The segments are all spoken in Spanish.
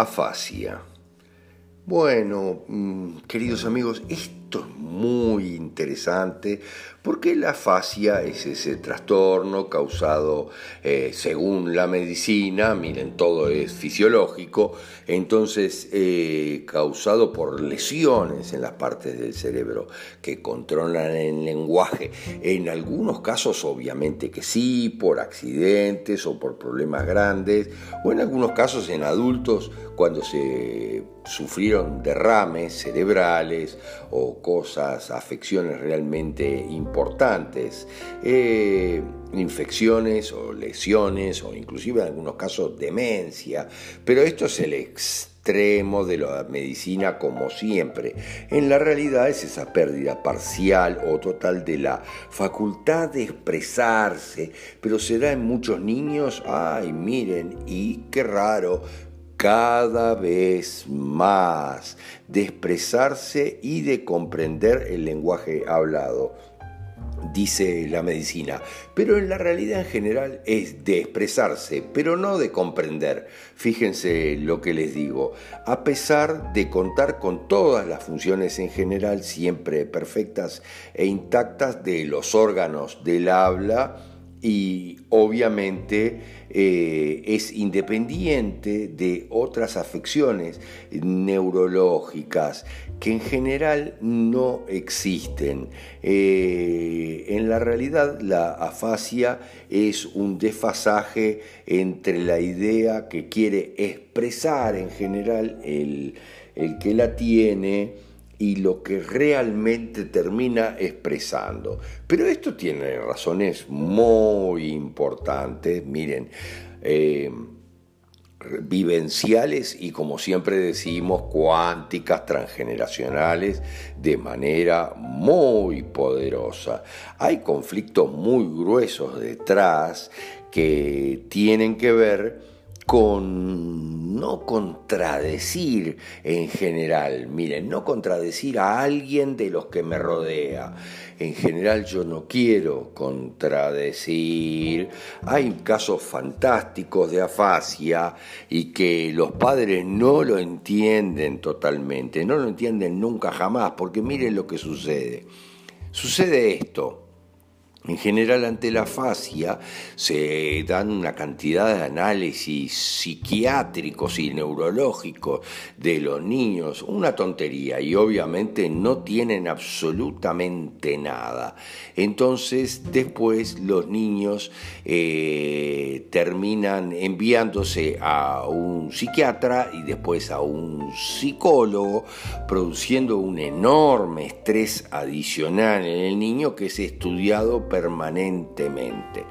Afasia. Bueno, mm, queridos amigos, esto es muy interesante porque la afasia es ese trastorno causado eh, según la medicina, miren, todo es fisiológico, entonces eh, causado por lesiones en las partes del cerebro que controlan el lenguaje. En algunos casos obviamente que sí, por accidentes o por problemas grandes, o en algunos casos en adultos cuando se sufrieron derrames cerebrales o cosas, afecciones realmente importantes, eh, infecciones o lesiones o inclusive en algunos casos demencia, pero esto es el extremo de la medicina como siempre. En la realidad es esa pérdida parcial o total de la facultad de expresarse, pero se da en muchos niños, ay miren, y qué raro, cada vez más de expresarse y de comprender el lenguaje hablado, dice la medicina, pero en la realidad en general es de expresarse, pero no de comprender. Fíjense lo que les digo, a pesar de contar con todas las funciones en general siempre perfectas e intactas de los órganos del habla, y obviamente eh, es independiente de otras afecciones neurológicas que en general no existen. Eh, en la realidad la afasia es un desfasaje entre la idea que quiere expresar en general el, el que la tiene, y lo que realmente termina expresando. Pero esto tiene razones muy importantes, miren, eh, vivenciales y como siempre decimos, cuánticas transgeneracionales de manera muy poderosa. Hay conflictos muy gruesos detrás que tienen que ver con no contradecir en general, miren, no contradecir a alguien de los que me rodea. En general yo no quiero contradecir. Hay casos fantásticos de afasia y que los padres no lo entienden totalmente, no lo entienden nunca jamás, porque miren lo que sucede. Sucede esto en general, ante la fascia se dan una cantidad de análisis psiquiátricos y neurológicos de los niños, una tontería, y obviamente no tienen absolutamente nada. Entonces, después los niños eh, terminan enviándose a un psiquiatra y después a un psicólogo, produciendo un enorme estrés adicional en el niño que es estudiado permanentemente.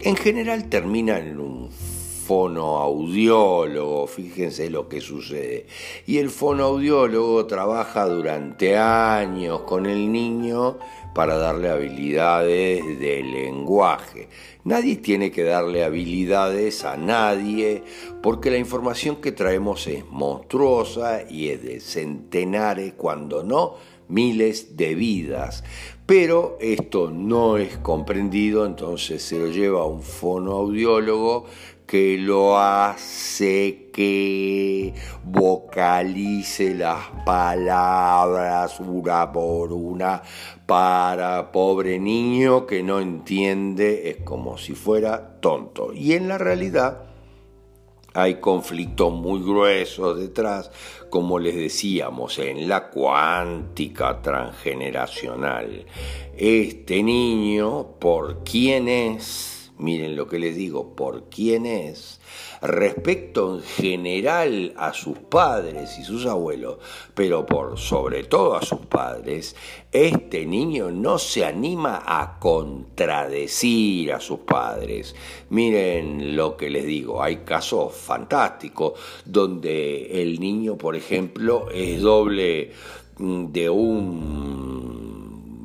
En general termina en un fonoaudiólogo, fíjense lo que sucede. Y el fonoaudiólogo trabaja durante años con el niño para darle habilidades de lenguaje. Nadie tiene que darle habilidades a nadie porque la información que traemos es monstruosa y es de centenares, cuando no miles de vidas. Pero esto no es comprendido, entonces se lo lleva a un fonoaudiólogo que lo hace que vocalice las palabras una por una para pobre niño que no entiende, es como si fuera tonto. Y en la realidad hay conflictos muy gruesos detrás, como les decíamos, en la cuántica transgeneracional. Este niño, por quién es, miren lo que les digo, por quién es, respecto en general a sus padres y sus abuelos, pero por sobre todo a sus padres, este niño no se anima a contradecir a sus padres. Miren lo que les digo, hay casos fantásticos donde el niño, por ejemplo, es doble mm, de un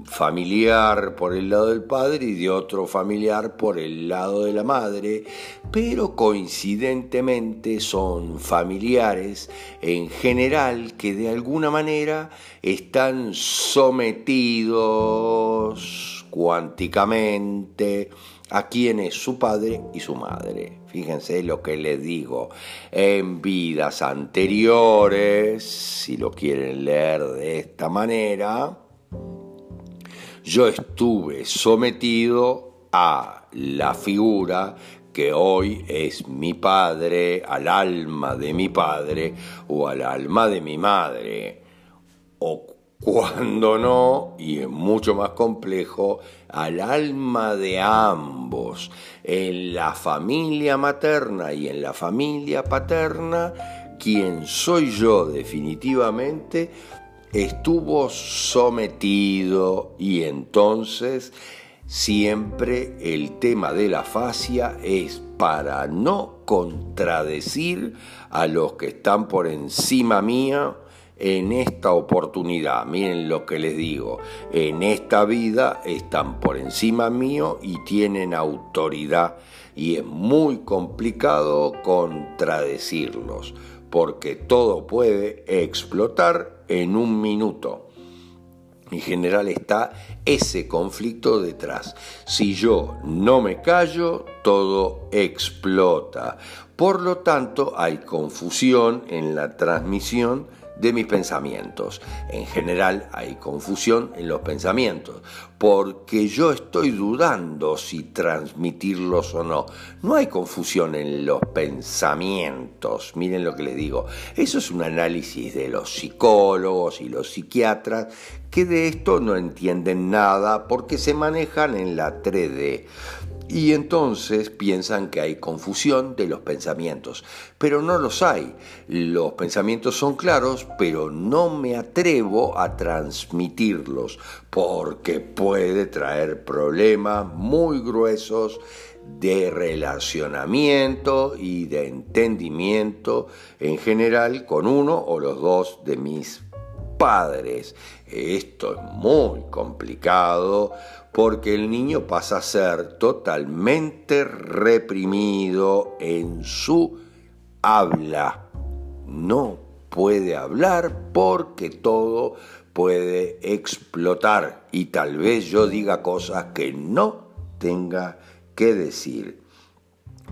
familiar por el lado del padre y de otro familiar por el lado de la madre, pero coincidentemente son familiares en general que de alguna manera están sometidos cuánticamente a quien es su padre y su madre. fíjense lo que les digo, en vidas anteriores, si lo quieren leer de esta manera, yo estuve sometido a la figura que hoy es mi padre, al alma de mi padre o al alma de mi madre, o cuando no, y es mucho más complejo, al alma de ambos, en la familia materna y en la familia paterna, quien soy yo definitivamente, estuvo sometido y entonces siempre el tema de la fascia es para no contradecir a los que están por encima mía, en esta oportunidad, miren lo que les digo, en esta vida están por encima mío y tienen autoridad. Y es muy complicado contradecirlos porque todo puede explotar en un minuto. En general está ese conflicto detrás. Si yo no me callo, todo explota. Por lo tanto, hay confusión en la transmisión de mis pensamientos. En general hay confusión en los pensamientos, porque yo estoy dudando si transmitirlos o no. No hay confusión en los pensamientos, miren lo que les digo. Eso es un análisis de los psicólogos y los psiquiatras que de esto no entienden nada porque se manejan en la 3D. Y entonces piensan que hay confusión de los pensamientos, pero no los hay. Los pensamientos son claros, pero no me atrevo a transmitirlos porque puede traer problemas muy gruesos de relacionamiento y de entendimiento en general con uno o los dos de mis padres. Esto es muy complicado porque el niño pasa a ser totalmente reprimido en su habla. No puede hablar porque todo puede explotar y tal vez yo diga cosas que no tenga que decir.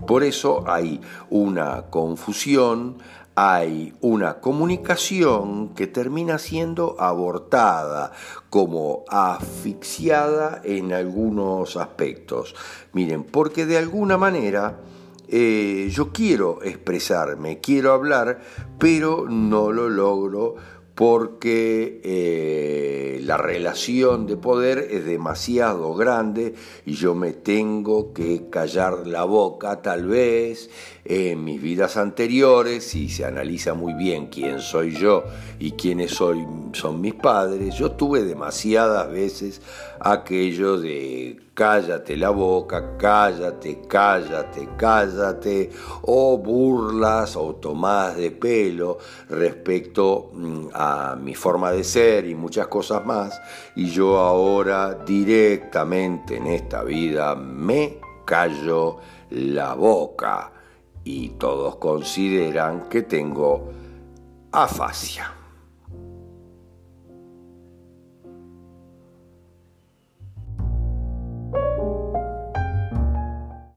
Por eso hay una confusión, hay una comunicación que termina siendo abortada, como asfixiada en algunos aspectos. Miren, porque de alguna manera eh, yo quiero expresarme, quiero hablar, pero no lo logro porque eh, la relación de poder es demasiado grande y yo me tengo que callar la boca tal vez en mis vidas anteriores, si se analiza muy bien quién soy yo y quiénes soy, son mis padres, yo tuve demasiadas veces aquello de cállate la boca, cállate, cállate, cállate, o burlas o tomás de pelo respecto mm, a mi forma de ser y muchas cosas más, y yo ahora directamente en esta vida me callo la boca y todos consideran que tengo afasia.